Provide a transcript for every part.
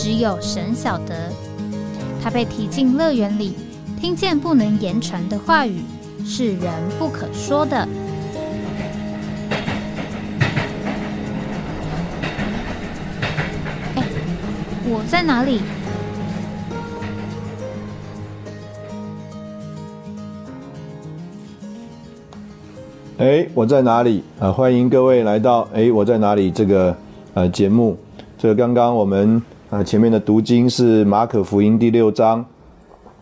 只有神晓得，他被提进乐园里，听见不能言传的话语，是人不可说的。哎，我在哪里？哎，我在哪里？啊，欢迎各位来到哎，我在哪里这个呃节目。这个刚刚我们。啊，前面的读经是马可福音第六章。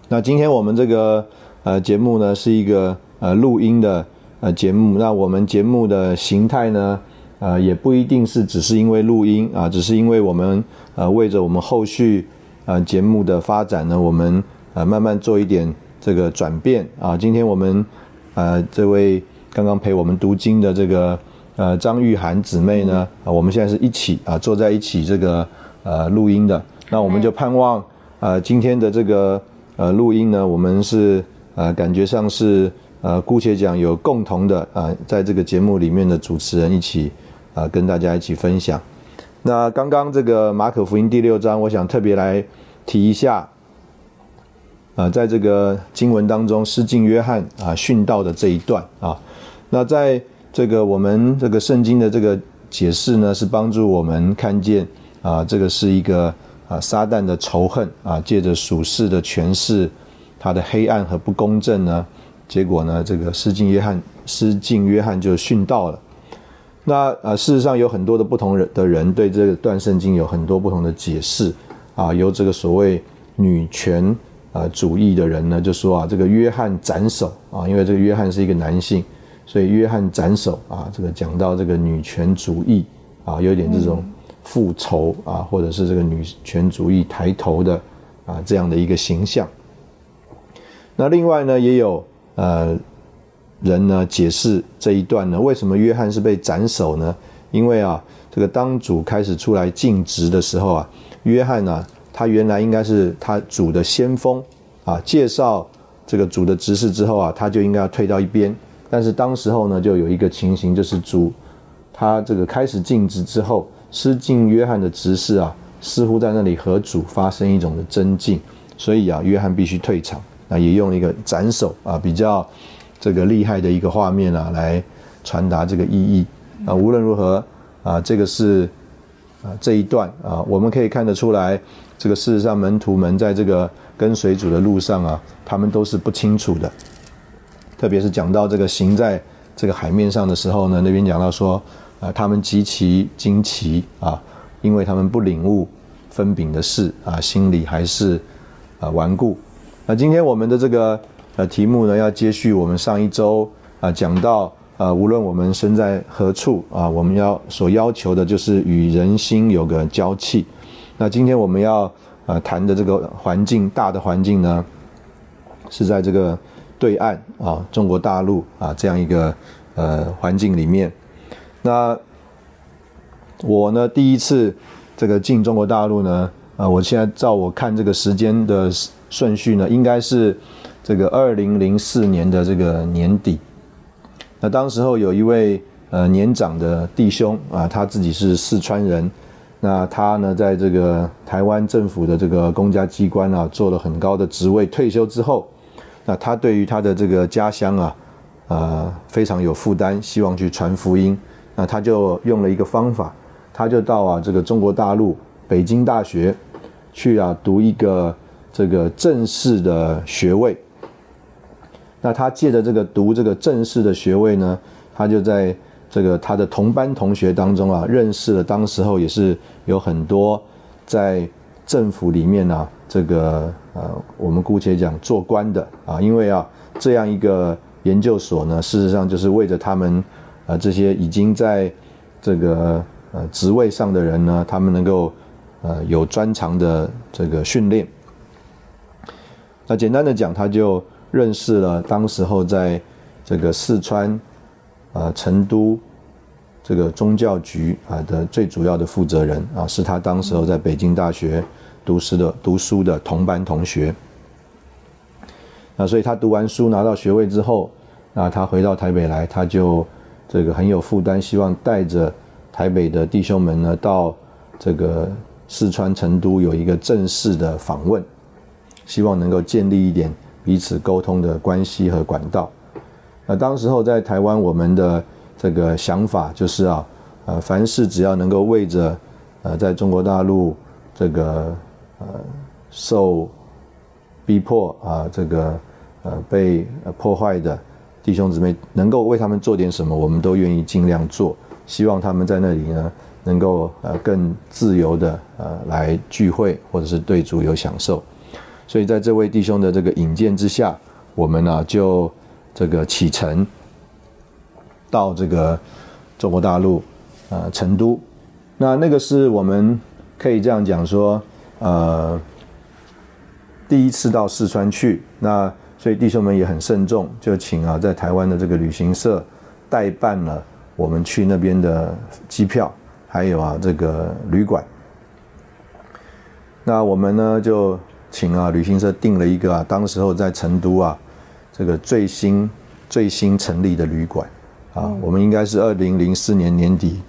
那今天我们这个呃节目呢，是一个呃录音的呃节目。那我们节目的形态呢，呃也不一定是只是因为录音啊，只是因为我们呃为着我们后续呃节目的发展呢，我们呃慢慢做一点这个转变啊。今天我们呃这位刚刚陪我们读经的这个呃张玉涵姊妹呢，啊我们现在是一起啊坐在一起这个。呃，录音的，那我们就盼望，呃，今天的这个呃录音呢，我们是呃感觉上是呃姑且讲有共同的啊，在这个节目里面的主持人一起啊跟大家一起分享。那刚刚这个马可福音第六章，我想特别来提一下，啊，在这个经文当中，施浸约翰啊殉道的这一段啊，那在这个我们这个圣经的这个解释呢，是帮助我们看见。啊，这个是一个啊，撒旦的仇恨啊，借着属世的权势，他的黑暗和不公正呢，结果呢，这个施浸约翰，施浸约翰就殉道了。那啊，事实上有很多的不同人的人对这段圣经有很多不同的解释啊，由这个所谓女权啊主义的人呢，就说啊，这个约翰斩首啊，因为这个约翰是一个男性，所以约翰斩首啊，这个讲到这个女权主义啊，有点这种。复仇啊，或者是这个女权主义抬头的啊这样的一个形象。那另外呢，也有呃人呢解释这一段呢，为什么约翰是被斩首呢？因为啊，这个当主开始出来尽职的时候啊，约翰呢，他原来应该是他主的先锋啊，介绍这个主的执事之后啊，他就应该要退到一边。但是当时候呢，就有一个情形，就是主他这个开始尽职之后。施浸约翰的执事啊，似乎在那里和主发生一种的争竞，所以啊，约翰必须退场。那也用一个斩首啊，比较这个厉害的一个画面啊，来传达这个意义啊。无论如何啊，这个是啊这一段啊，我们可以看得出来，这个事实上门徒们在这个跟随主的路上啊，他们都是不清楚的。特别是讲到这个行在这个海面上的时候呢，那边讲到说。啊，他们极其惊奇啊，因为他们不领悟分饼的事啊，心里还是啊顽固。那今天我们的这个呃题目呢，要接续我们上一周啊讲到啊，无论我们身在何处啊，我们要所要求的就是与人心有个交契。那今天我们要啊谈的这个环境大的环境呢，是在这个对岸啊，中国大陆啊这样一个呃环境里面。那我呢？第一次这个进中国大陆呢？啊，我现在照我看这个时间的顺序呢，应该是这个二零零四年的这个年底。那当时候有一位呃年长的弟兄啊，他自己是四川人，那他呢在这个台湾政府的这个公家机关啊做了很高的职位，退休之后，那他对于他的这个家乡啊，呃非常有负担，希望去传福音。那他就用了一个方法，他就到啊这个中国大陆北京大学去啊读一个这个正式的学位。那他借着这个读这个正式的学位呢，他就在这个他的同班同学当中啊，认识了当时候也是有很多在政府里面呢，这个呃我们姑且讲做官的啊，因为啊这样一个研究所呢，事实上就是为着他们。啊，这些已经在这个呃职位上的人呢，他们能够呃有专长的这个训练。那简单的讲，他就认识了当时候在这个四川啊成都这个宗教局啊的最主要的负责人啊，是他当时候在北京大学读书的读书的同班同学。那所以他读完书拿到学位之后，那他回到台北来，他就这个很有负担，希望带着台北的弟兄们呢到这个四川成都有一个正式的访问。希望能够建立一点彼此沟通的关系和管道。那当时候在台湾，我们的这个想法就是啊，呃，凡事只要能够为着呃，在中国大陆这个呃受逼迫啊，这个呃被破坏的弟兄姊妹，能够为他们做点什么，我们都愿意尽量做。希望他们在那里呢，能够呃更自由的呃来聚会，或者是对主有享受。所以在这位弟兄的这个引荐之下，我们呢就这个启程到这个中国大陆，呃成都。那那个是我们可以这样讲说，呃，第一次到四川去。那所以弟兄们也很慎重，就请啊在台湾的这个旅行社代办了我们去那边的机票，还有啊这个旅馆。那我们呢就。请啊，旅行社订了一个啊，当时候在成都啊，这个最新最新成立的旅馆啊，我们应该是二零零四年年底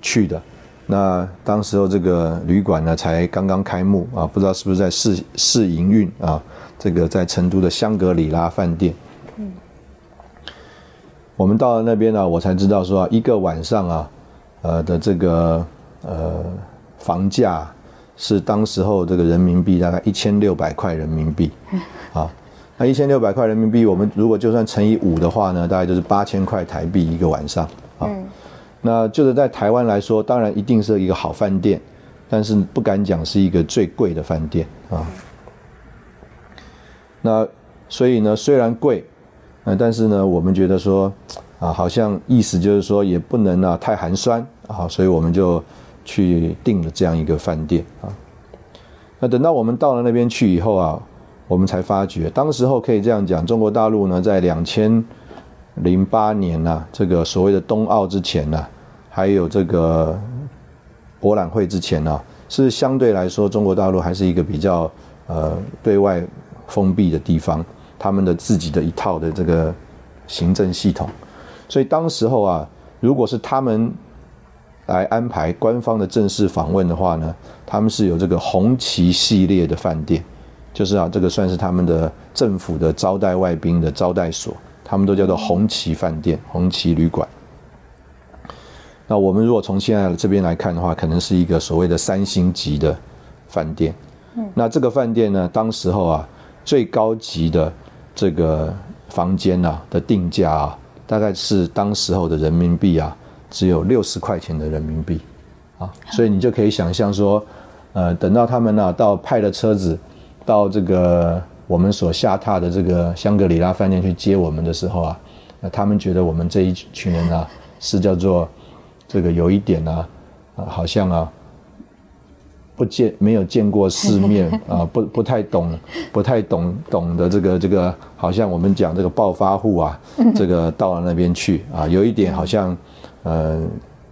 去的。那当时候这个旅馆呢，才刚刚开幕啊，不知道是不是在试试营运啊？这个在成都的香格里拉饭店。嗯，我们到了那边呢，我才知道说啊，一个晚上啊，呃的这个呃房价。是当时候这个人民币大概一千六百块人民币，啊，那一千六百块人民币，我们如果就算乘以五的话呢，大概就是八千块台币一个晚上啊。那就是在台湾来说，当然一定是一个好饭店，但是不敢讲是一个最贵的饭店啊。那所以呢，虽然贵，呃，但是呢，我们觉得说，啊，好像意思就是说也不能啊太寒酸啊，所以我们就。去订了这样一个饭店啊，那等到我们到了那边去以后啊，我们才发觉，当时候可以这样讲，中国大陆呢，在两千零八年呐，这个所谓的冬奥之前呢，还有这个博览会之前呢，是相对来说，中国大陆还是一个比较呃对外封闭的地方，他们的自己的一套的这个行政系统，所以当时候啊，如果是他们。来安排官方的正式访问的话呢，他们是有这个红旗系列的饭店，就是啊，这个算是他们的政府的招待外宾的招待所，他们都叫做红旗饭店、红旗旅馆。那我们如果从现在这边来看的话，可能是一个所谓的三星级的饭店。嗯，那这个饭店呢，当时候啊，最高级的这个房间啊的定价啊，大概是当时候的人民币啊。只有六十块钱的人民币，啊，所以你就可以想象说，呃，等到他们呢到派了车子到这个我们所下榻的这个香格里拉饭店去接我们的时候啊，那他们觉得我们这一群人啊是叫做这个有一点啊，啊，好像啊不见没有见过世面 啊，不不太懂不太懂懂的这个这个，好像我们讲这个暴发户啊，这个到了那边去啊，有一点好像。呃，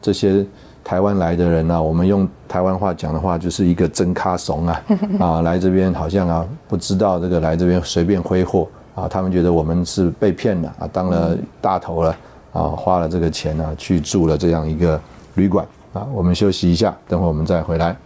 这些台湾来的人呢，我们用台湾话讲的话，就是一个真咖怂啊，啊，来这边好像啊，不知道这个来这边随便挥霍啊，他们觉得我们是被骗了啊，当了大头了啊，花了这个钱呢，去住了这样一个旅馆啊，我们休息一下，等会我们再回来。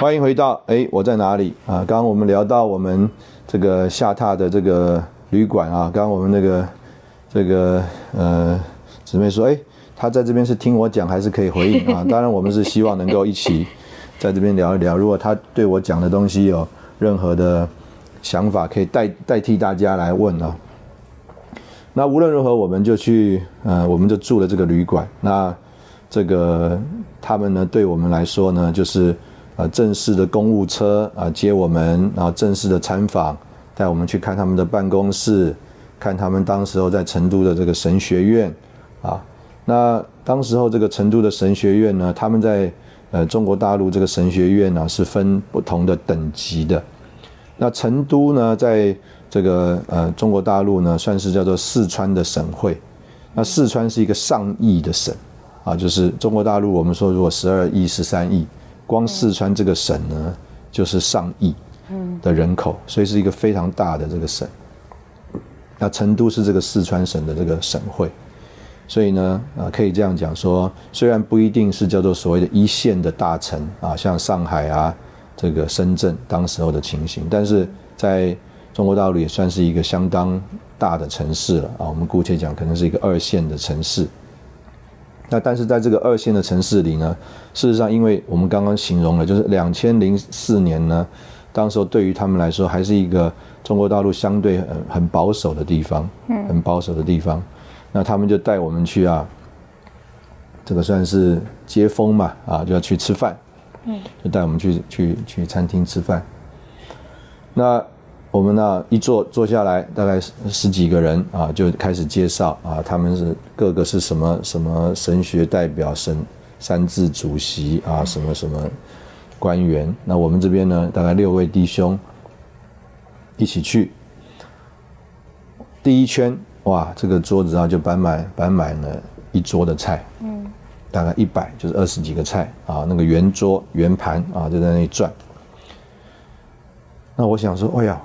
欢迎回到哎，我在哪里啊？刚刚我们聊到我们这个下榻的这个旅馆啊，刚刚我们那个这个呃姊妹说，哎，她在这边是听我讲还是可以回应啊？当然，我们是希望能够一起在这边聊一聊。如果她对我讲的东西有任何的想法，可以代代替大家来问啊。那无论如何，我们就去呃，我们就住了这个旅馆。那这个他们呢，对我们来说呢，就是。呃正式的公务车啊接我们，然后正式的参访，带我们去看他们的办公室，看他们当时候在成都的这个神学院啊。那当时候这个成都的神学院呢，他们在呃中国大陆这个神学院呢是分不同的等级的。那成都呢，在这个呃中国大陆呢，算是叫做四川的省会。那四川是一个上亿的省，啊，就是中国大陆我们说如果十二亿、十三亿，光四川这个省呢，就是上亿的人口，所以是一个非常大的这个省。那成都是这个四川省的这个省会，所以呢，啊，可以这样讲说，虽然不一定是叫做所谓的一线的大城啊，像上海啊。这个深圳当时候的情形，但是在中国大陆也算是一个相当大的城市了啊。我们姑且讲，可能是一个二线的城市。那但是在这个二线的城市里呢，事实上，因为我们刚刚形容了，就是两千零四年呢，当时候对于他们来说，还是一个中国大陆相对很很保守的地方，嗯，很保守的地方。那他们就带我们去啊，这个算是接风嘛，啊，就要去吃饭。就带我们去去去餐厅吃饭。那我们呢一坐坐下来，大概十几个人啊，就开始介绍啊，他们是各个是什么什么神学代表、神三字主席啊，什么什么官员。那我们这边呢，大概六位弟兄一起去。第一圈哇，这个桌子上就摆满摆满了一桌的菜。嗯。大概一百就是二十几个菜啊，那个圆桌圆盘啊就在那里转。那我想说，哎呀，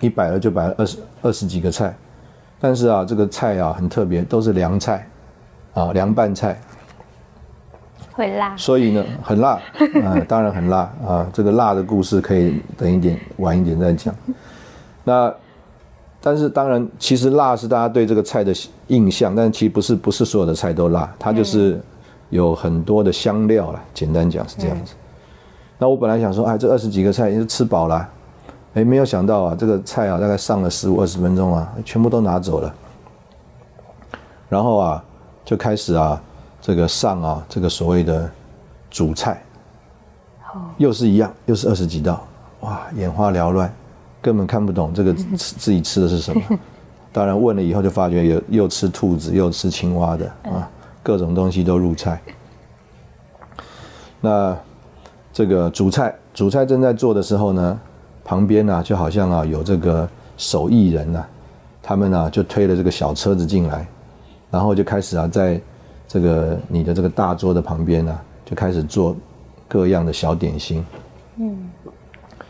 一摆了就摆了二十二十几个菜，但是啊，这个菜啊很特别，都是凉菜啊，凉拌菜，会辣。所以呢，很辣 啊，当然很辣啊。这个辣的故事可以等一点晚一点再讲。那。但是当然，其实辣是大家对这个菜的印象，但其实不是不是所有的菜都辣，它就是有很多的香料了。简单讲是这样子。那我本来想说，哎，这二十几个菜也是吃饱了，哎，没有想到啊，这个菜啊大概上了十五二十分钟啊，全部都拿走了。然后啊，就开始啊，这个上啊，这个所谓的主菜，又是一样，又是二十几道，哇，眼花缭乱。根本看不懂这个 自自己吃的是什么，当然问了以后就发觉有又吃兔子又吃青蛙的啊，各种东西都入菜。那这个主菜主菜正在做的时候呢，旁边呢就好像啊有这个手艺人呐，他们呢就推了这个小车子进来，然后就开始啊在这个你的这个大桌的旁边呢就开始做各样的小点心。嗯。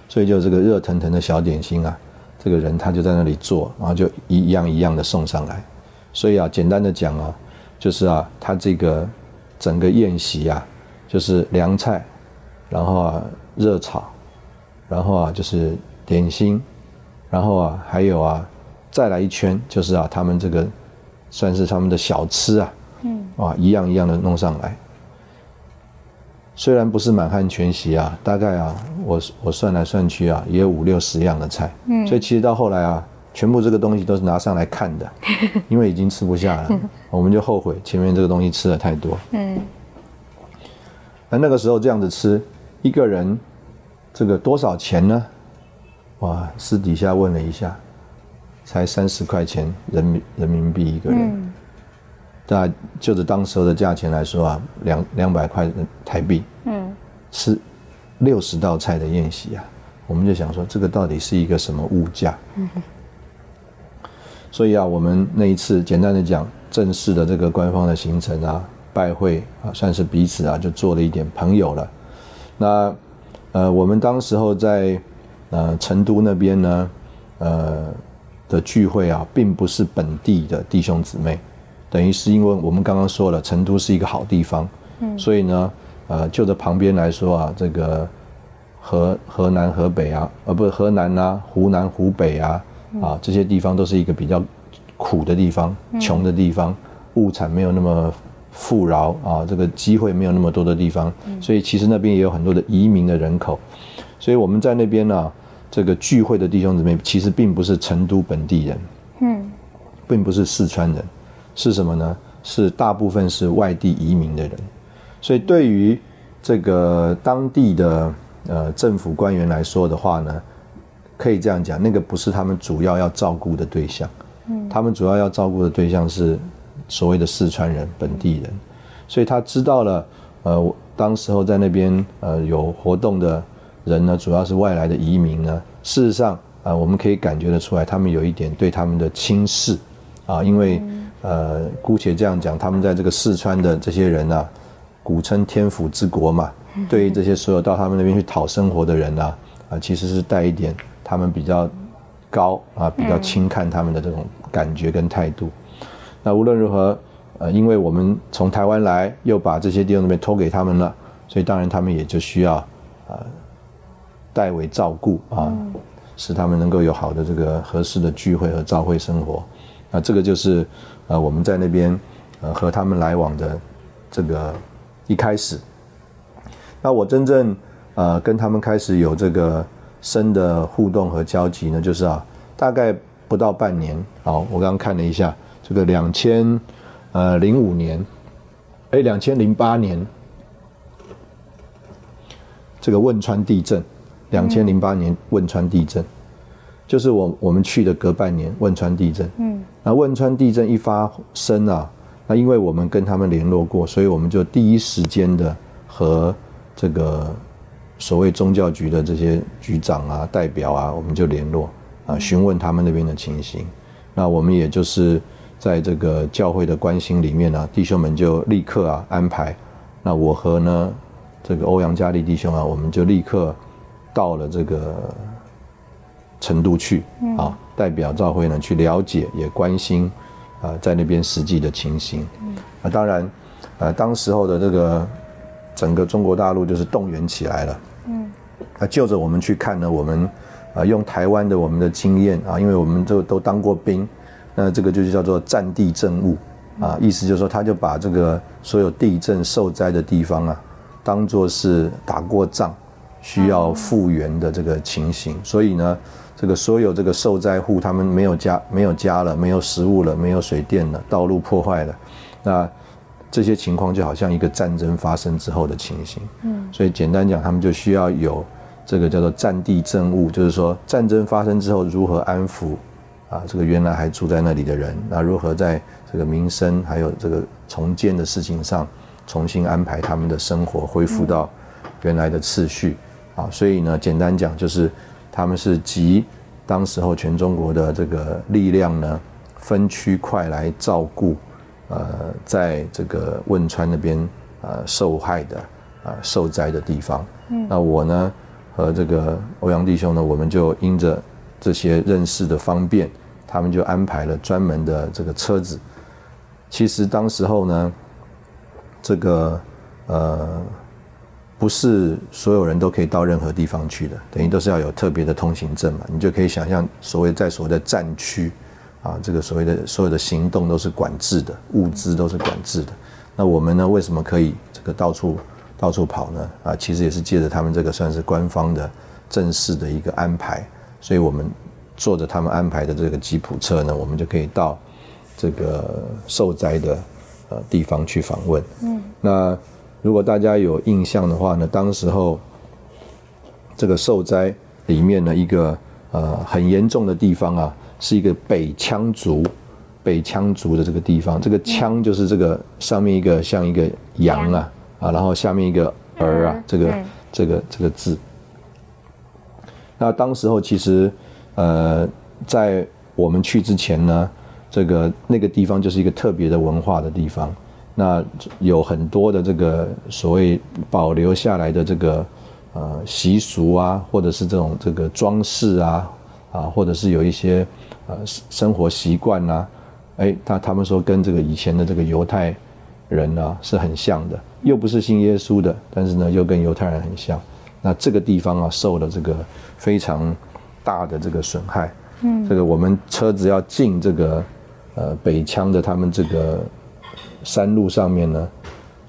所以就这个热腾腾的小点心啊，这个人他就在那里做，然后就一样一样的送上来。所以啊，简单的讲啊，就是啊，他这个整个宴席啊，就是凉菜，然后啊热炒，然后啊就是点心，然后啊还有啊再来一圈，就是啊他们这个算是他们的小吃啊，嗯，啊一样一样的弄上来。虽然不是满汉全席啊，大概啊，我我算来算去啊，也有五六十样的菜。嗯，所以其实到后来啊，全部这个东西都是拿上来看的，因为已经吃不下了，我们就后悔前面这个东西吃的太多。嗯，那那个时候这样子吃，一个人这个多少钱呢？哇，私底下问了一下，才三十块钱人民人民币一个人。那就着当时候的价钱来说啊，两两百块台币，嗯，吃六十道菜的宴席啊，我们就想说这个到底是一个什么物价？嗯，所以啊，我们那一次简单的讲正式的这个官方的行程啊，拜会啊，算是彼此啊就做了一点朋友了。那呃，我们当时候在呃成都那边呢，呃的聚会啊，并不是本地的弟兄姊妹。等于是因为我们刚刚说了，成都是一个好地方，嗯，所以呢，呃，就着旁边来说啊，这个河河南、河北啊，呃，不是河南啊，湖南、湖北啊，啊，这些地方都是一个比较苦的地方，穷的地方，物产没有那么富饶啊，这个机会没有那么多的地方，所以其实那边也有很多的移民的人口，所以我们在那边呢，这个聚会的弟兄姊妹其实并不是成都本地人，嗯，并不是四川人。是什么呢？是大部分是外地移民的人，所以对于这个当地的呃政府官员来说的话呢，可以这样讲，那个不是他们主要要照顾的对象，嗯，他们主要要照顾的对象是所谓的四川人本地人，所以他知道了，呃，当时候在那边呃有活动的人呢，主要是外来的移民呢，事实上啊，我们可以感觉得出来，他们有一点对他们的轻视，啊，因为呃，姑且这样讲，他们在这个四川的这些人啊。古称天府之国嘛，对于这些所有到他们那边去讨生活的人呢，啊，其实是带一点他们比较高啊，比较轻看他们的这种感觉跟态度。那无论如何，呃，因为我们从台湾来，又把这些地方那边托给他们了，所以当然他们也就需要呃代为照顾啊，使他们能够有好的这个合适的聚会和照会生活。那这个就是呃我们在那边呃和他们来往的这个。一开始，那我真正呃跟他们开始有这个深的互动和交集呢，就是啊，大概不到半年。好，我刚刚看了一下，这个两千呃零五年，哎，两千零八年，这个汶川地震，两千零八年汶川地震，就是我我们去的隔半年汶川地震。嗯，那汶川地震一发生啊。那因为我们跟他们联络过，所以我们就第一时间的和这个所谓宗教局的这些局长啊、代表啊，我们就联络啊，询问他们那边的情形。那我们也就是在这个教会的关心里面呢，弟兄们就立刻啊安排。那我和呢这个欧阳嘉丽弟兄啊，我们就立刻到了这个成都去啊，代表教会呢去了解，也关心。啊，在那边实际的情形，啊，当然，呃，当时候的这个整个中国大陆就是动员起来了，嗯，啊，就着我们去看呢，我们啊用台湾的我们的经验啊，因为我们都都当过兵，那这个就叫做战地政务啊，意思就是说，他就把这个所有地震受灾的地方啊，当做是打过仗需要复原的这个情形，所以呢。这个所有这个受灾户，他们没有家，没有家了，没有食物了，没有水电了，道路破坏了，那这些情况就好像一个战争发生之后的情形。嗯，所以简单讲，他们就需要有这个叫做战地政务，就是说战争发生之后如何安抚啊，这个原来还住在那里的人，那如何在这个民生还有这个重建的事情上重新安排他们的生活，恢复到原来的次序啊。所以呢，简单讲就是。他们是集当时候全中国的这个力量呢，分区块来照顾，呃，在这个汶川那边呃受害的啊受灾的地方。嗯，那我呢和这个欧阳弟兄呢，我们就因着这些认识的方便，他们就安排了专门的这个车子。其实当时候呢，这个呃。不是所有人都可以到任何地方去的，等于都是要有特别的通行证嘛。你就可以想象，所谓在所谓的战区，啊，这个所谓的所有的行动都是管制的，物资都是管制的。那我们呢，为什么可以这个到处到处跑呢？啊，其实也是借着他们这个算是官方的正式的一个安排，所以我们坐着他们安排的这个吉普车呢，我们就可以到这个受灾的呃地方去访问。嗯，那。如果大家有印象的话呢，当时候这个受灾里面呢，一个呃很严重的地方啊，是一个北羌族，北羌族的这个地方，这个羌就是这个上面一个像一个羊啊啊，然后下面一个儿啊，这个这个这个字。那当时候其实呃，在我们去之前呢，这个那个地方就是一个特别的文化的地方。那有很多的这个所谓保留下来的这个呃习俗啊，或者是这种这个装饰啊，啊，或者是有一些呃生活习惯呐，哎，他他们说跟这个以前的这个犹太人呢是很像的，又不是信耶稣的，但是呢又跟犹太人很像。那这个地方啊受了这个非常大的这个损害，嗯，这个我们车子要进这个呃北疆的他们这个。山路上面呢，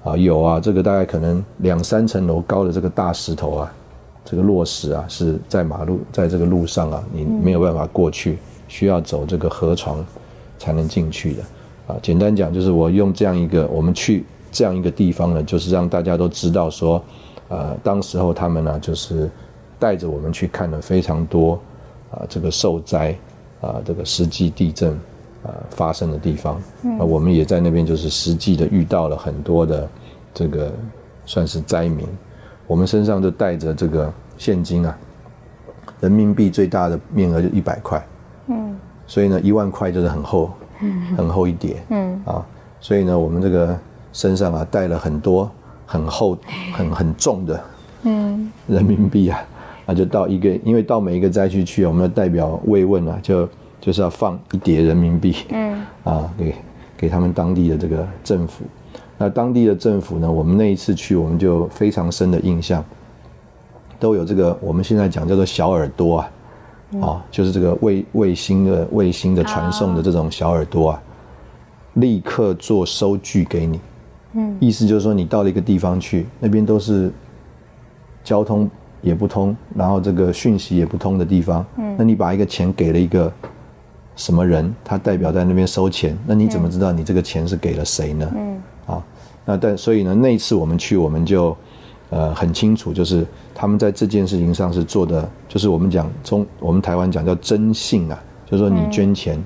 啊有啊，这个大概可能两三层楼高的这个大石头啊，这个落石啊，是在马路在这个路上啊，你没有办法过去，需要走这个河床才能进去的。啊，简单讲就是我用这样一个，我们去这样一个地方呢，就是让大家都知道说，呃，当时候他们呢就是带着我们去看了非常多啊这个受灾啊这个实际地震啊发生的地方，那我们也在那边就是实际的遇到了很多的这个算是灾民，我们身上就带着这个现金啊，人民币最大的面额就一百块，嗯，所以呢一万块就是很厚，嗯，很厚一叠，嗯。啊，所以呢我们这个身上啊带了很多很厚很很重的，嗯，人民币啊，那就到一个，因为到每一个灾区去，我们的代表慰问啊，就就是要放一叠人民币，嗯，啊给给他们当地的这个政府，那当地的政府呢，我们那一次去，我们就非常深的印象。都有这个，我们现在讲叫做小耳朵啊，啊，就是这个卫卫星的卫星的传送的这种小耳朵啊，立刻做收据给你，嗯，意思就是说你到了一个地方去，那边都是交通也不通，然后这个讯息也不通的地方，嗯，那你把一个钱给了一个什么人，他代表在那边收钱，那你怎么知道你这个钱是给了谁呢？嗯，啊，那但所以呢，那一次我们去，我们就。呃，很清楚，就是他们在这件事情上是做的，就是我们讲中，我们台湾讲叫征信啊，就是说你捐钱，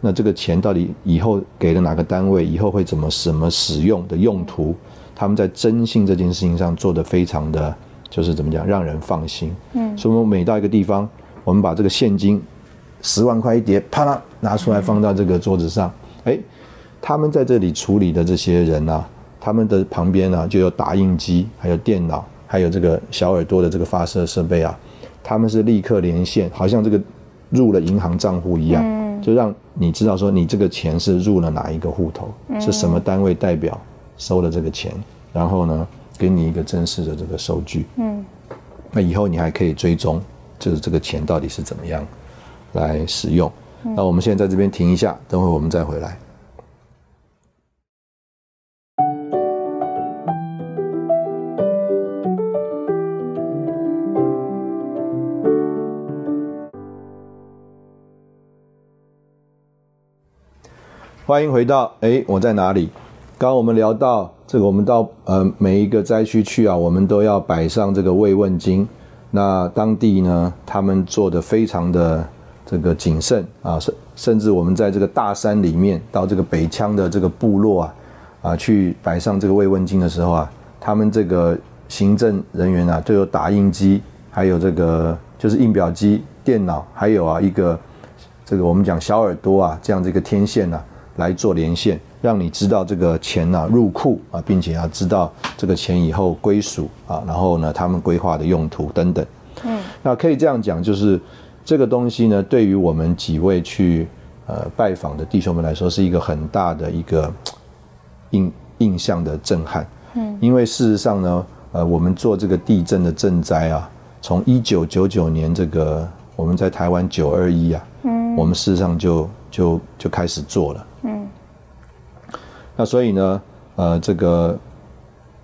那这个钱到底以后给了哪个单位，以后会怎么什么使用的用途，他们在征信这件事情上做的非常的，就是怎么讲，让人放心。嗯，所以我们每到一个地方，我们把这个现金十万块一叠，啪啦拿出来放到这个桌子上，哎，他们在这里处理的这些人啊。他们的旁边呢，就有打印机，还有电脑，还有这个小耳朵的这个发射设备啊。他们是立刻连线，好像这个入了银行账户一样，就让你知道说你这个钱是入了哪一个户头，是什么单位代表收了这个钱，然后呢，给你一个正式的这个收据。嗯，那以后你还可以追踪，就是这个钱到底是怎么样来使用。那我们现在在这边停一下，等会我们再回来。欢迎回到哎，我在哪里？刚刚我们聊到这个，我们到呃每一个灾区去啊，我们都要摆上这个慰问金。那当地呢，他们做的非常的这个谨慎啊，甚甚至我们在这个大山里面，到这个北羌的这个部落啊，啊去摆上这个慰问金的时候啊，他们这个行政人员啊，都有打印机，还有这个就是印表机、电脑，还有啊一个这个我们讲小耳朵啊这样的一个天线呐。来做连线，让你知道这个钱呢入库啊，并且要知道这个钱以后归属啊，然后呢他们规划的用途等等。嗯，那可以这样讲，就是这个东西呢，对于我们几位去呃拜访的弟兄们来说，是一个很大的一个印印象的震撼。嗯，因为事实上呢，呃，我们做这个地震的赈灾啊，从一九九九年这个我们在台湾九二一啊，嗯，我们事实上就就就开始做了。那所以呢，呃，这个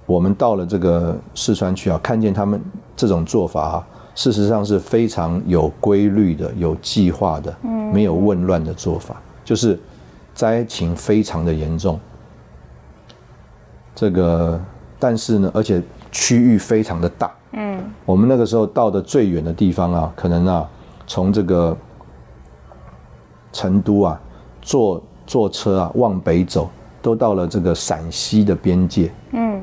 我们到了这个四川去啊，看见他们这种做法啊，事实上是非常有规律的、有计划的，嗯，没有混乱的做法，就是灾情非常的严重。这个，但是呢，而且区域非常的大，嗯，我们那个时候到的最远的地方啊，可能啊，从这个成都啊，坐坐车啊往北走。都到了这个陕西的边界，嗯，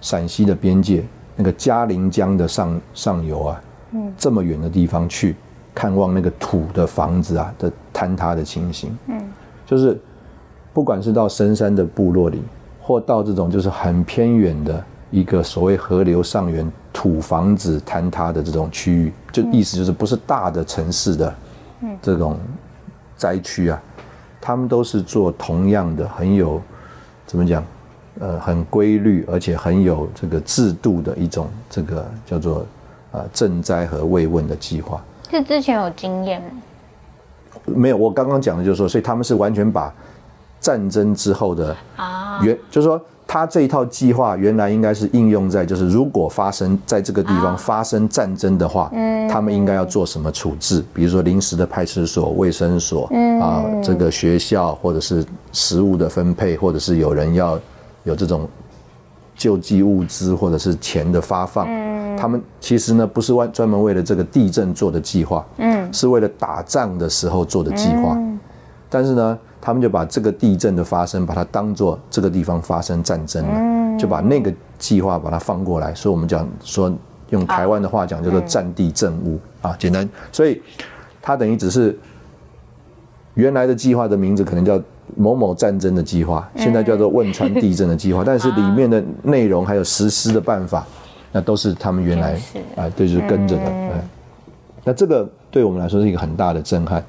陕西的边界那个嘉陵江的上上游啊，嗯，这么远的地方去看望那个土的房子啊的坍塌的情形，嗯，就是不管是到深山的部落里，或到这种就是很偏远的一个所谓河流上源土房子坍塌的这种区域，就意思就是不是大的城市的，嗯，这种灾区啊。他们都是做同样的，很有怎么讲，呃，很规律，而且很有这个制度的一种这个叫做呃赈灾和慰问的计划。是之前有经验吗？没有，我刚刚讲的就是说，所以他们是完全把战争之后的啊原，就是说。他这一套计划原来应该是应用在，就是如果发生在这个地方发生战争的话，他们应该要做什么处置？比如说临时的派出所、卫生所啊，这个学校或者是食物的分配，或者是有人要有这种救济物资或者是钱的发放。嗯，他们其实呢不是专专门为了这个地震做的计划，嗯，是为了打仗的时候做的计划。但是呢，他们就把这个地震的发生，把它当做这个地方发生战争了，就把那个计划把它放过来。所以我们讲说，用台湾的话讲叫做战地政务啊，简单。所以它等于只是原来的计划的名字可能叫。某某战争的计划，现在叫做汶川地震的计划，但是里面的内容还有实施的办法，那都是他们原来啊，对，就是跟着的。那这个对我们来说是一个很大的震撼，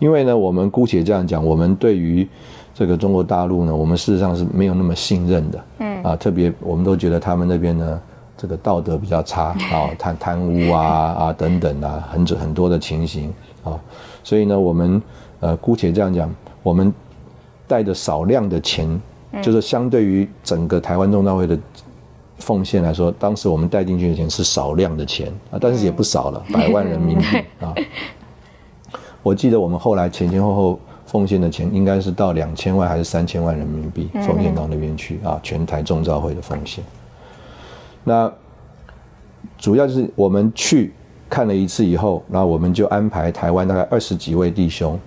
因为呢，我们姑且这样讲，我们对于这个中国大陆呢，我们事实上是没有那么信任的。嗯啊，特别我们都觉得他们那边呢，这个道德比较差 啊，贪贪污啊啊等等啊，很很多的情形啊，所以呢，我们呃姑且这样讲，我们。带着少量的钱，就是相对于整个台湾中大会的奉献来说，当时我们带进去的钱是少量的钱啊，但是也不少了，百万人民币 啊。我记得我们后来前前后后奉献的钱应该是到两千万还是三千万人民币奉献到那边去啊，全台中召会的奉献。那主要就是我们去看了一次以后，然后我们就安排台湾大概二十几位弟兄，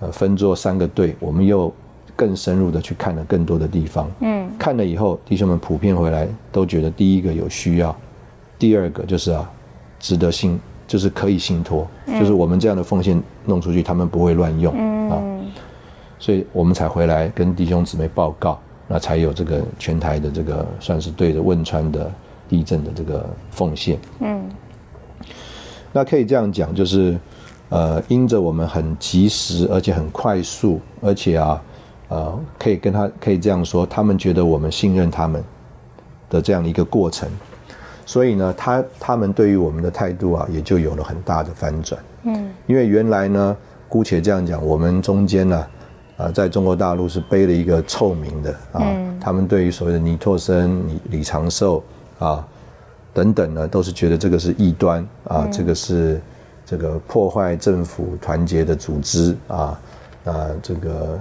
呃，分作三个队，我们又。更深入的去看了更多的地方，嗯，看了以后，弟兄们普遍回来都觉得，第一个有需要，第二个就是啊，值得信，就是可以信托，就是我们这样的奉献弄出去，他们不会乱用啊，所以我们才回来跟弟兄姊妹报告，那才有这个全台的这个算是对着汶川的地震的这个奉献，嗯，那可以这样讲，就是呃，因着我们很及时，而且很快速，而且啊。呃，可以跟他可以这样说，他们觉得我们信任他们的这样的一个过程，所以呢，他他们对于我们的态度啊，也就有了很大的翻转。嗯，因为原来呢，姑且这样讲，我们中间呢，啊，在中国大陆是背了一个臭名的啊，他们对于所谓的尼托森、李李长寿啊等等呢，都是觉得这个是异端啊，这个是这个破坏政府团结的组织啊，啊，这个。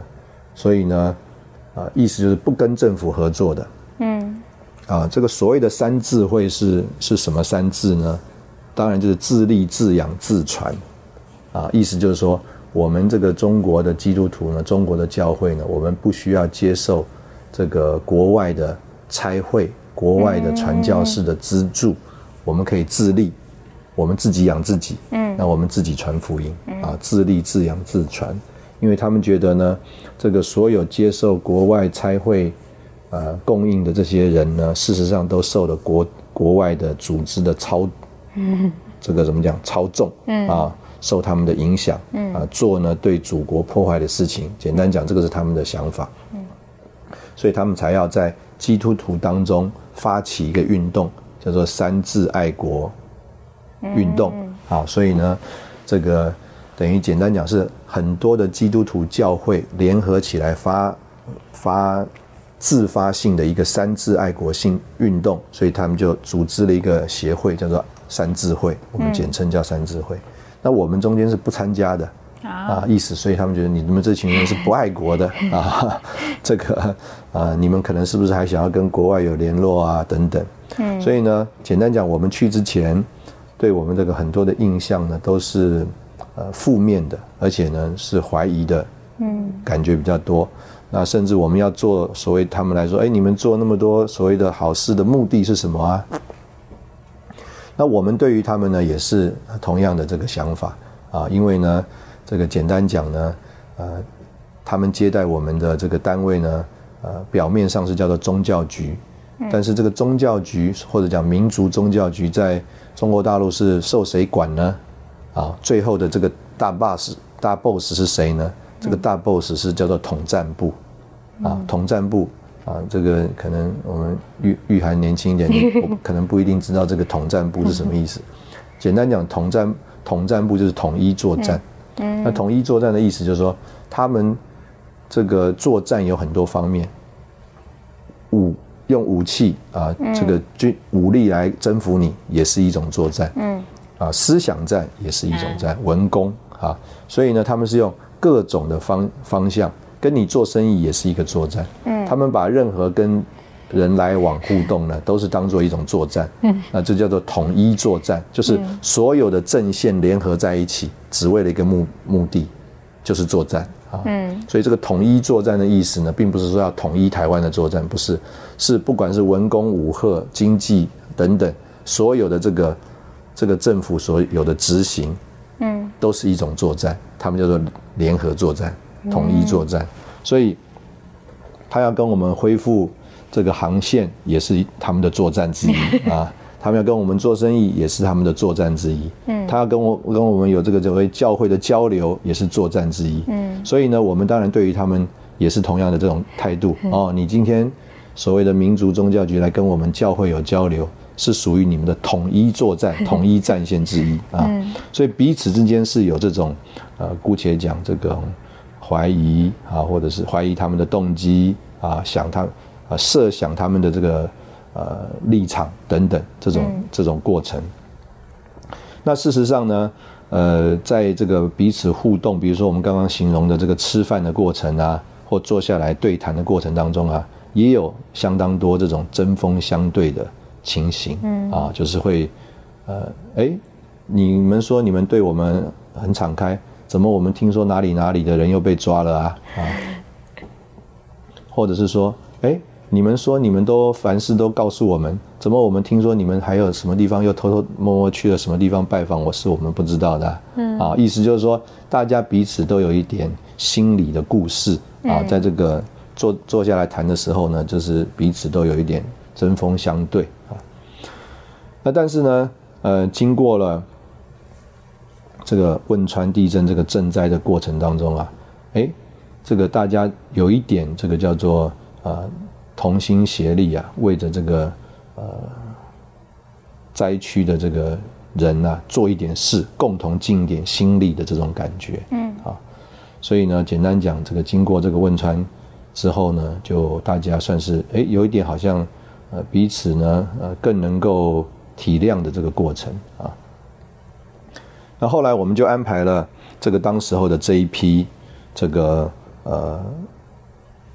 所以呢，啊，意思就是不跟政府合作的。嗯，啊，这个所谓的三智慧是是什么三智呢？当然就是自立、自养、自传。啊，意思就是说，我们这个中国的基督徒呢，中国的教会呢，我们不需要接受这个国外的差会、国外的传教士的资助，我们可以自立，我们自己养自己。嗯，那我们自己传福音啊，自立、自养、自传。因为他们觉得呢，这个所有接受国外差会，呃，供应的这些人呢，事实上都受了国国外的组织的操，这个怎么讲操纵啊，受他们的影响啊，做呢对祖国破坏的事情。简单讲，这个是他们的想法。所以他们才要在基督徒当中发起一个运动，叫做“三自爱国”运动啊。所以呢，这个。等于简单讲是很多的基督徒教会联合起来发发自发性的一个三自爱国性运动，所以他们就组织了一个协会，叫做三自会，我们简称叫三自会。那我们中间是不参加的啊，意思，所以他们觉得你们这群人是不爱国的 啊，这个啊，你们可能是不是还想要跟国外有联络啊等等。嗯，所以呢，简单讲，我们去之前，对我们这个很多的印象呢，都是。呃，负面的，而且呢是怀疑的，嗯，感觉比较多。那甚至我们要做所谓他们来说，哎，你们做那么多所谓的好事的目的是什么啊？那我们对于他们呢也是同样的这个想法啊，因为呢，这个简单讲呢，呃，他们接待我们的这个单位呢，呃，表面上是叫做宗教局，但是这个宗教局或者讲民族宗教局在中国大陆是受谁管呢？啊，最后的这个大 boss 大 boss 是谁呢？这个大 boss 是叫做统战部，啊，统战部啊，这个可能我们玉玉涵年轻一点，我可能不一定知道这个统战部是什么意思。简单讲，统战统战部就是统一作战。那统一作战的意思就是说，他们这个作战有很多方面，武用武器啊，这个军武力来征服你，也是一种作战。嗯。啊，思想战也是一种战，文攻啊，所以呢，他们是用各种的方方向跟你做生意，也是一个作战。嗯，他们把任何跟人来往互动呢，都是当做一种作战。嗯，那这叫做统一作战，就是所有的阵线联合在一起，只为了一个目目的，就是作战啊。嗯，所以这个统一作战的意思呢，并不是说要统一台湾的作战，不是，是不管是文攻武赫、经济等等，所有的这个这个政府所有的执行，嗯，都是一种作战，他们叫做联合作战、统一作战，所以。他要跟我们恢复这个航线，也是他们的作战之一 啊。他们要跟我们做生意，也是他们的作战之一。嗯，他要跟我跟我们有这个所谓教会的交流，也是作战之一。嗯，所以呢，我们当然对于他们也是同样的这种态度哦。你今天所谓的民族宗教局来跟我们教会有交流，是属于你们的统一作战、统一战线之一啊。所以彼此之间是有这种呃，姑且讲这个怀疑啊，或者是怀疑他们的动机。啊，想他，啊，设想他们的这个呃立场等等，这种这种过程。那事实上呢，呃，在这个彼此互动，比如说我们刚刚形容的这个吃饭的过程啊，或坐下来对谈的过程当中啊，也有相当多这种针锋相对的情形。嗯，啊，就是会，呃，哎，你们说你们对我们很敞开，怎么我们听说哪里哪里的人又被抓了啊？啊。或者是说，哎，你们说你们都凡事都告诉我们，怎么我们听说你们还有什么地方又偷偷摸摸去了什么地方拜访，我是我们不知道的。嗯，啊，意思就是说，大家彼此都有一点心理的故事啊，在这个坐坐下来谈的时候呢，就是彼此都有一点针锋相对啊。那但是呢，呃，经过了这个汶川地震这个赈灾的过程当中啊，哎。这个大家有一点，这个叫做呃同心协力啊，为着这个呃灾区的这个人呐做一点事，共同尽一点心力的这种感觉。嗯，啊，所以呢，简单讲，这个经过这个汶川之后呢，就大家算是哎有一点好像呃彼此呢呃更能够体谅的这个过程啊。那后来我们就安排了这个当时候的这一批这个。呃，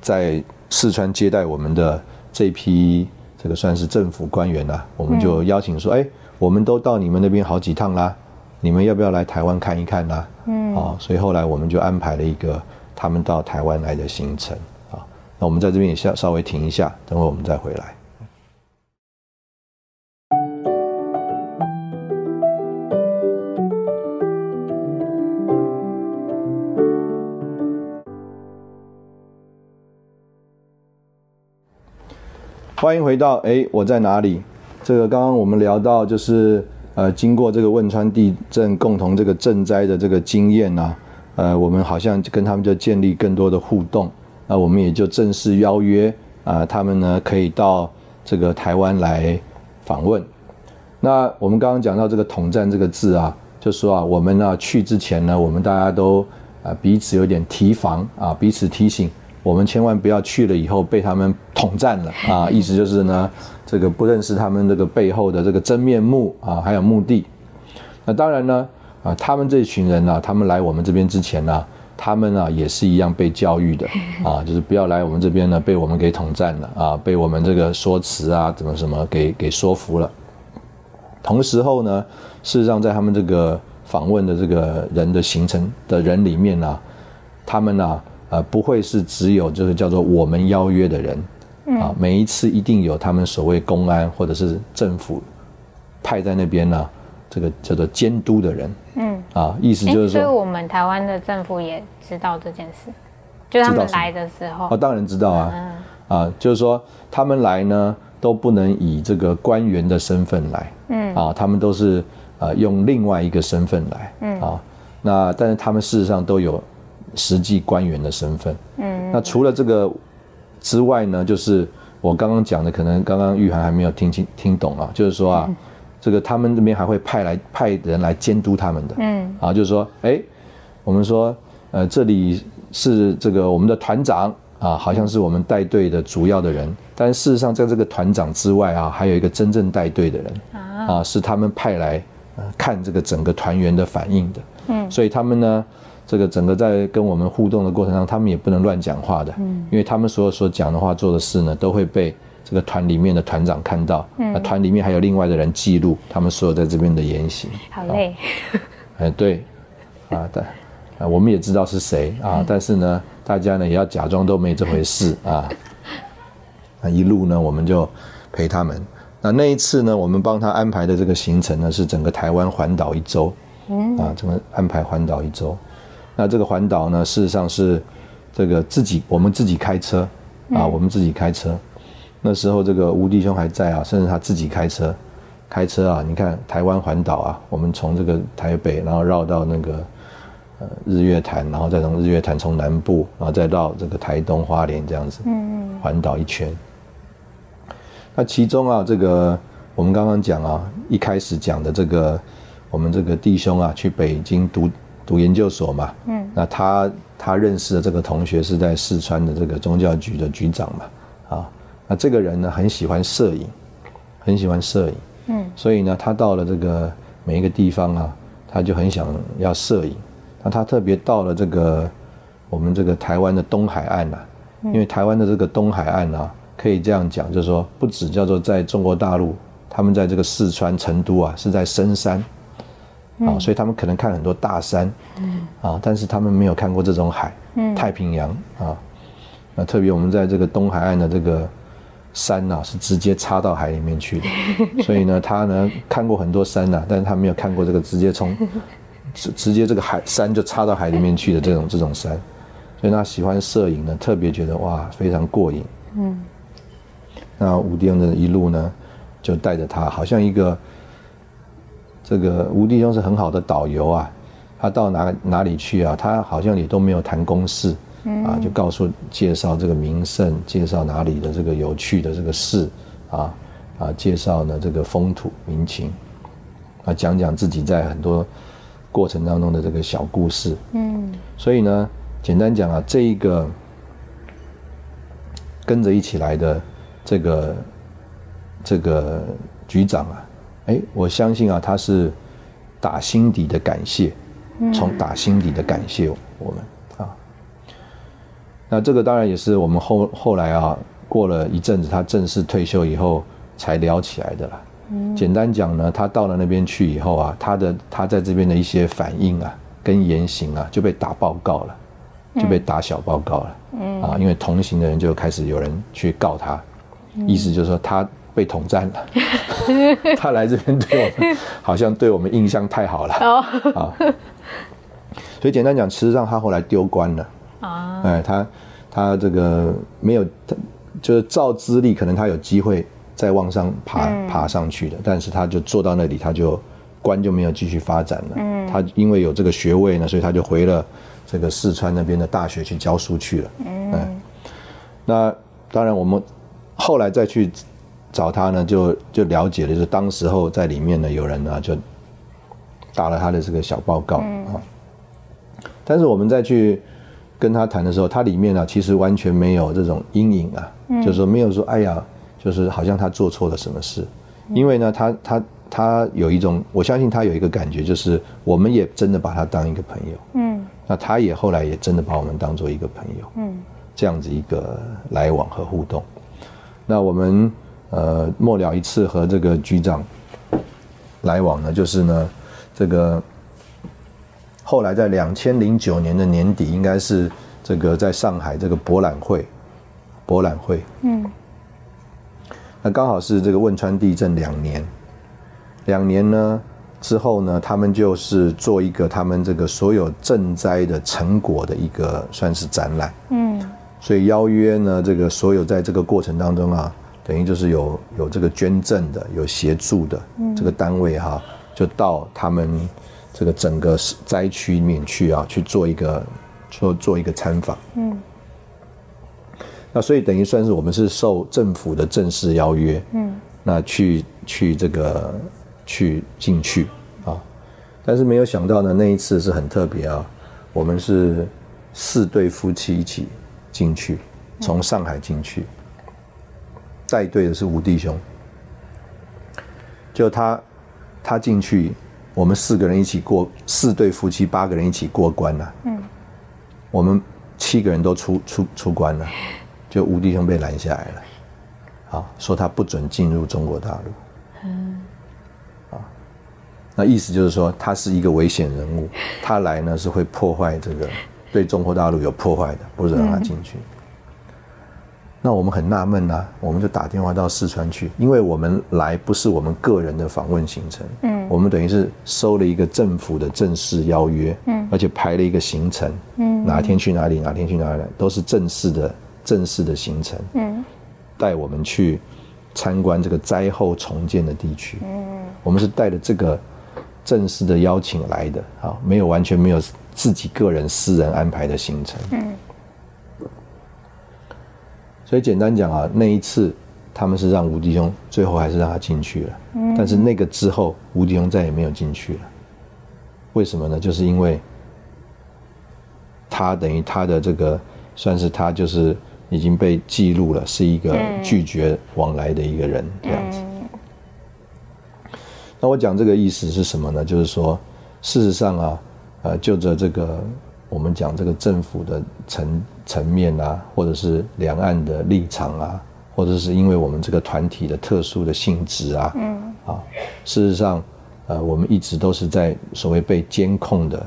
在四川接待我们的这批这个算是政府官员呐，我们就邀请说，哎，我们都到你们那边好几趟啦，你们要不要来台湾看一看呢？嗯，啊，所以后来我们就安排了一个他们到台湾来的行程啊。那我们在这边也稍稍微停一下，等会我们再回来。欢迎回到哎，我在哪里？这个刚刚我们聊到，就是呃，经过这个汶川地震共同这个赈灾的这个经验呢，呃，我们好像跟他们就建立更多的互动，那我们也就正式邀约啊，他们呢可以到这个台湾来访问。那我们刚刚讲到这个统战这个字啊，就说啊，我们呢去之前呢，我们大家都啊彼此有点提防啊，彼此提醒。我们千万不要去了以后被他们统战了啊！意思就是呢，这个不认识他们这个背后的这个真面目啊，还有目的。那当然呢，啊，他们这群人呢，他们来我们这边之前呢，他们啊也是一样被教育的 啊，就是不要来我们这边呢，被我们给统战了啊，被我们这个说辞啊，怎么什么给给说服了。同时候呢，事实上在他们这个访问的这个人的行程的人里面呢，他们呢。呃，不会是只有就是叫做我们邀约的人，啊，每一次一定有他们所谓公安或者是政府派在那边呢，这个叫做监督的人，嗯，啊，意思就是说，所以我们台湾的政府也知道这件事，就他们来的时候，哦，当然知道啊，啊，就是说他们来呢都不能以这个官员的身份来，嗯，啊，他们都是呃用另外一个身份来，嗯，啊，那但是他们事实上都有。实际官员的身份，嗯，那除了这个之外呢，就是我刚刚讲的，可能刚刚玉涵还没有听清听懂啊，就是说啊，这个他们这边还会派来派人来监督他们的，嗯，啊，就是说，哎，我们说，呃，这里是这个我们的团长啊，好像是我们带队的主要的人，但事实上在这个团长之外啊，还有一个真正带队的人啊，是他们派来看这个整个团员的反应的，嗯，所以他们呢。这个整个在跟我们互动的过程中，他们也不能乱讲话的，嗯，因为他们所有所讲的话、做的事呢，都会被这个团里面的团长看到，那团里面还有另外的人记录他们所有在这边的言行。好嘞。哎，对，啊，但啊，我们也知道是谁啊，但是呢，大家呢也要假装都没这回事啊。那一路呢，我们就陪他们。那那一次呢，我们帮他安排的这个行程呢，是整个台湾环岛一周，啊，整个安排环岛一周。那这个环岛呢，事实上是这个自己我们自己开车啊，我们自己开车。那时候这个吴弟兄还在啊，甚至他自己开车，开车啊，你看台湾环岛啊，我们从这个台北，然后绕到那个呃日月潭，然后再从日月潭从南部，然后再绕这个台东花莲这样子，嗯环岛一圈。那其中啊，这个我们刚刚讲啊，一开始讲的这个，我们这个弟兄啊，去北京读读研究所嘛，嗯，那他他认识的这个同学是在四川的这个宗教局的局长嘛，啊，那这个人呢很喜欢摄影，很喜欢摄影，嗯，所以呢，他到了这个每一个地方啊，他就很想要摄影，那他特别到了这个我们这个台湾的东海岸呐，因为台湾的这个东海岸啊。可以这样讲，就是说，不止叫做在中国大陆，他们在这个四川成都啊，是在深山，啊，所以他们可能看很多大山，啊，但是他们没有看过这种海，太平洋啊，那特别我们在这个东海岸的这个山呐，是直接插到海里面去的，所以呢，他呢看过很多山呐，但是他没有看过这个直接从直直接这个海山就插到海里面去的这种这种山，所以他喜欢摄影呢，特别觉得哇，非常过瘾，嗯。那吴迪恩的一路呢，就带着他，好像一个这个吴弟兄是很好的导游啊。他到哪哪里去啊？他好像也都没有谈公事，啊，就告诉介绍这个名胜，介绍哪里的这个有趣的这个事，啊啊，介绍呢这个风土民情，啊，讲讲自己在很多过程当中的这个小故事。嗯，所以呢，简单讲啊，这一个跟着一起来的。这个这个局长啊，哎，我相信啊，他是打心底的感谢，从打心底的感谢我们啊。那这个当然也是我们后后来啊，过了一阵子，他正式退休以后才聊起来的啦。简单讲呢，他到了那边去以后啊，他的他在这边的一些反应啊，跟言行啊，就被打报告了，就被打小报告了。嗯啊，因为同行的人就开始有人去告他。意思就是说他被统战了，他来这边对我们好像对我们印象太好了。啊，所以简单讲，事实上他后来丢官了。啊，哎，他他这个没有，就是照资历，可能他有机会再往上爬爬上去的，但是他就坐到那里，他就官就没有继续发展了。嗯，他因为有这个学位呢，所以他就回了这个四川那边的大学去教书去了。嗯，那当然我们。后来再去找他呢，就就了解了，就是当时候在里面呢，有人呢就打了他的这个小报告啊。但是我们再去跟他谈的时候，他里面呢其实完全没有这种阴影啊，就是说没有说哎呀，就是好像他做错了什么事。因为呢，他他他有一种，我相信他有一个感觉，就是我们也真的把他当一个朋友。嗯。那他也后来也真的把我们当做一个朋友。嗯。这样子一个来往和互动。那我们呃末了一次和这个局长来往呢，就是呢，这个后来在两千零九年的年底，应该是这个在上海这个博览会，博览会，嗯，那刚好是这个汶川地震两年，两年呢之后呢，他们就是做一个他们这个所有赈灾的成果的一个算是展览，嗯。所以邀约呢，这个所有在这个过程当中啊，等于就是有有这个捐赠的，有协助的这个单位哈，就到他们这个整个灾区里面去啊，去做一个做做一个参访。嗯。那所以等于算是我们是受政府的正式邀约，嗯，那去去这个去进去啊，但是没有想到呢，那一次是很特别啊，我们是四对夫妻一起。进去，从上海进去，带队的是吴弟兄。就他，他进去，我们四个人一起过，四对夫妻八个人一起过关了。嗯，我们七个人都出出出关了，就吴弟兄被拦下来了。啊，说他不准进入中国大陆。嗯，啊，那意思就是说他是一个危险人物，他来呢是会破坏这个对中国大陆有破坏的，不准让他进去。那我们很纳闷呐，我们就打电话到四川去，因为我们来不是我们个人的访问行程，嗯，我们等于是收了一个政府的正式邀约，嗯，而且排了一个行程，嗯，哪天去哪里，哪天去哪里，都是正式的正式的行程，嗯，带我们去参观这个灾后重建的地区，嗯，我们是带着这个正式的邀请来的，啊，没有完全没有自己个人私人安排的行程，嗯。所以简单讲啊，那一次他们是让吴迪兄，最后还是让他进去了。嗯。但是那个之后，吴迪兄再也没有进去了。为什么呢？就是因为他等于他的这个算是他就是已经被记录了，是一个拒绝往来的一个人这样子。那我讲这个意思是什么呢？就是说，事实上啊，呃，就着这个。我们讲这个政府的层层面啊，或者是两岸的立场啊，或者是因为我们这个团体的特殊的性质啊，嗯，啊，事实上，呃，我们一直都是在所谓被监控的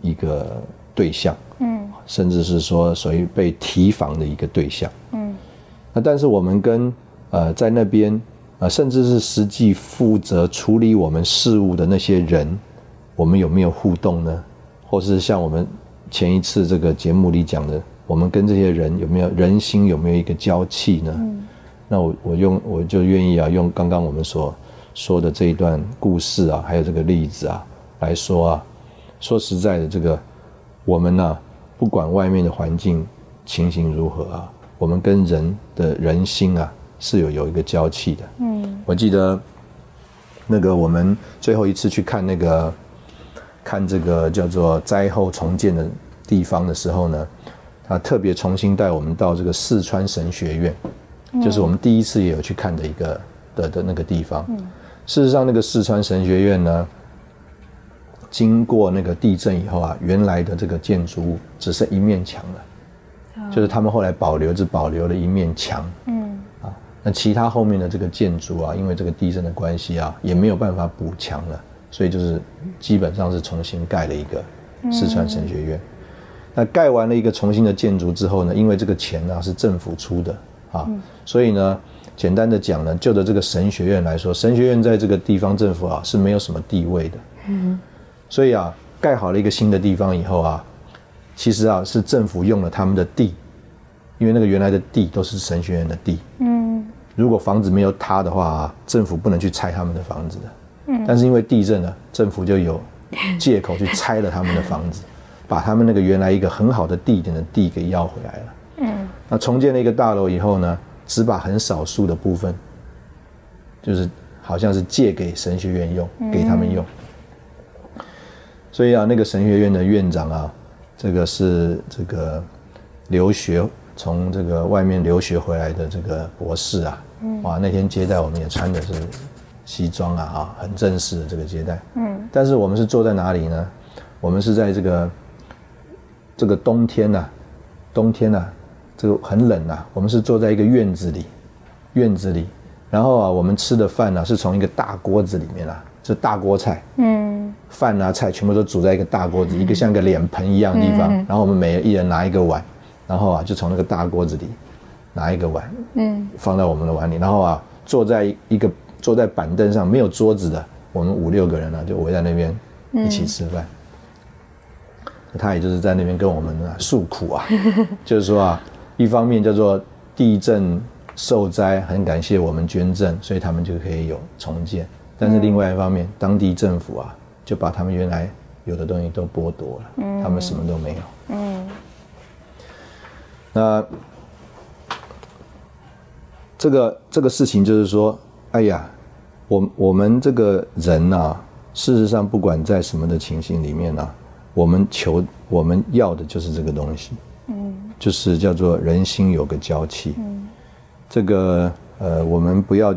一个对象，嗯，甚至是说属于被提防的一个对象，嗯，那但是我们跟呃在那边呃甚至是实际负责处理我们事务的那些人，我们有没有互动呢？或是像我们。前一次这个节目里讲的，我们跟这些人有没有人心有没有一个交气呢？那我我用我就愿意啊，用刚刚我们所说的这一段故事啊，还有这个例子啊来说啊，说实在的，这个我们呢，不管外面的环境情形如何啊，我们跟人的人心啊是有有一个交气的。嗯，我记得那个我们最后一次去看那个。看这个叫做灾后重建的地方的时候呢，他特别重新带我们到这个四川神学院，就是我们第一次也有去看的一个的的那个地方。事实上，那个四川神学院呢，经过那个地震以后啊，原来的这个建筑物只剩一面墙了，就是他们后来保留只保留了一面墙。嗯，啊，那其他后面的这个建筑啊，因为这个地震的关系啊，也没有办法补墙了。所以就是基本上是重新盖了一个四川神学院。那盖完了一个重新的建筑之后呢，因为这个钱呢是政府出的啊，所以呢，简单的讲呢，就着这个神学院来说，神学院在这个地方政府啊是没有什么地位的。嗯。所以啊，盖好了一个新的地方以后啊，其实啊是政府用了他们的地，因为那个原来的地都是神学院的地。嗯。如果房子没有塌的话，政府不能去拆他们的房子的。但是因为地震了，政府就有借口去拆了他们的房子，把他们那个原来一个很好的地点的地给要回来了。嗯，那重建了一个大楼以后呢，只把很少数的部分，就是好像是借给神学院用，给他们用。所以啊，那个神学院的院长啊，这个是这个留学从这个外面留学回来的这个博士啊，哇，那天接待我们也穿的是。西装啊，啊，很正式的这个接待。嗯，但是我们是坐在哪里呢？我们是在这个这个冬天呐，冬天呐，这个很冷呐。我们是坐在一个院子里，院子里，然后啊，我们吃的饭呢是从一个大锅子里面啊，是大锅菜。嗯，饭啊菜全部都煮在一个大锅子，一个像个脸盆一样的地方。然后我们每一人拿一个碗，然后啊就从那个大锅子里拿一个碗，嗯，放在我们的碗里，然后啊坐在一个。坐在板凳上没有桌子的，我们五六个人呢，就围在那边一起吃饭。他也就是在那边跟我们诉苦啊，就是说啊，一方面叫做地震受灾，很感谢我们捐赠，所以他们就可以有重建。但是另外一方面，当地政府啊，就把他们原来有的东西都剥夺了，他们什么都没有。嗯。那这个这个事情就是说。哎呀，我我们这个人呐，事实上不管在什么的情形里面呢，我们求我们要的就是这个东西，嗯，就是叫做人心有个交气，嗯，这个呃，我们不要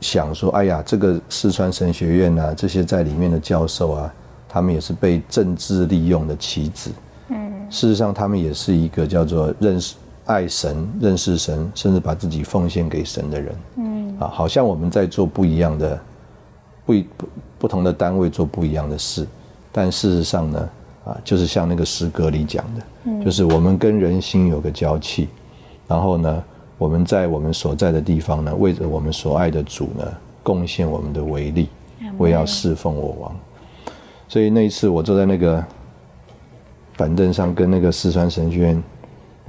想说，哎呀，这个四川神学院呐，这些在里面的教授啊，他们也是被政治利用的棋子，嗯，事实上他们也是一个叫做认识爱神、认识神，甚至把自己奉献给神的人。嗯，啊，好像我们在做不一样的、不不不同的单位做不一样的事，但事实上呢，啊，就是像那个诗歌里讲的，就是我们跟人心有个交契，然后呢，我们在我们所在的地方呢，为着我们所爱的主呢，贡献我们的威力，为要侍奉我王。所以那一次我坐在那个板凳上，跟那个四川神学院。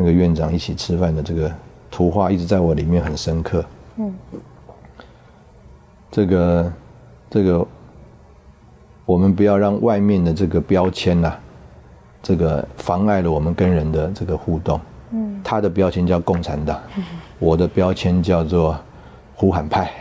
那个院长一起吃饭的这个图画一直在我里面很深刻。嗯，这个这个，我们不要让外面的这个标签呐，这个妨碍了我们跟人的这个互动。嗯，他的标签叫共产党，我的标签叫做呼喊派。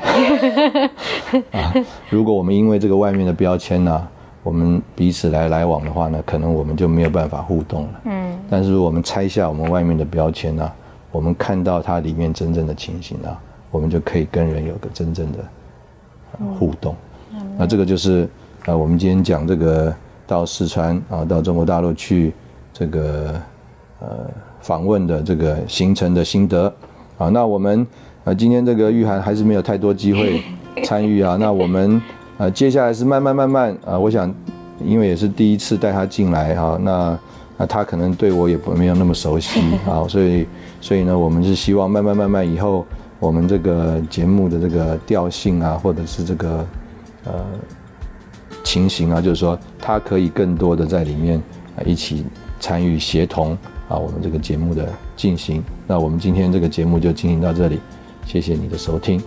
啊，如果我们因为这个外面的标签呢？我们彼此来来往的话呢，可能我们就没有办法互动了。嗯。但是我们拆下我们外面的标签呢，我们看到它里面真正的情形啊，我们就可以跟人有个真正的互动。那这个就是呃，我们今天讲这个到四川啊，到中国大陆去这个呃访问的这个行程的心得啊。那我们呃今天这个玉涵还是没有太多机会参与啊。那我们。呃，接下来是慢慢慢慢啊，我想，因为也是第一次带他进来哈，那那他可能对我也不没有那么熟悉啊，所以所以呢，我们是希望慢慢慢慢以后，我们这个节目的这个调性啊，或者是这个呃情形啊，就是说他可以更多的在里面啊一起参与协同啊我们这个节目的进行。那我们今天这个节目就进行到这里，谢谢你的收听。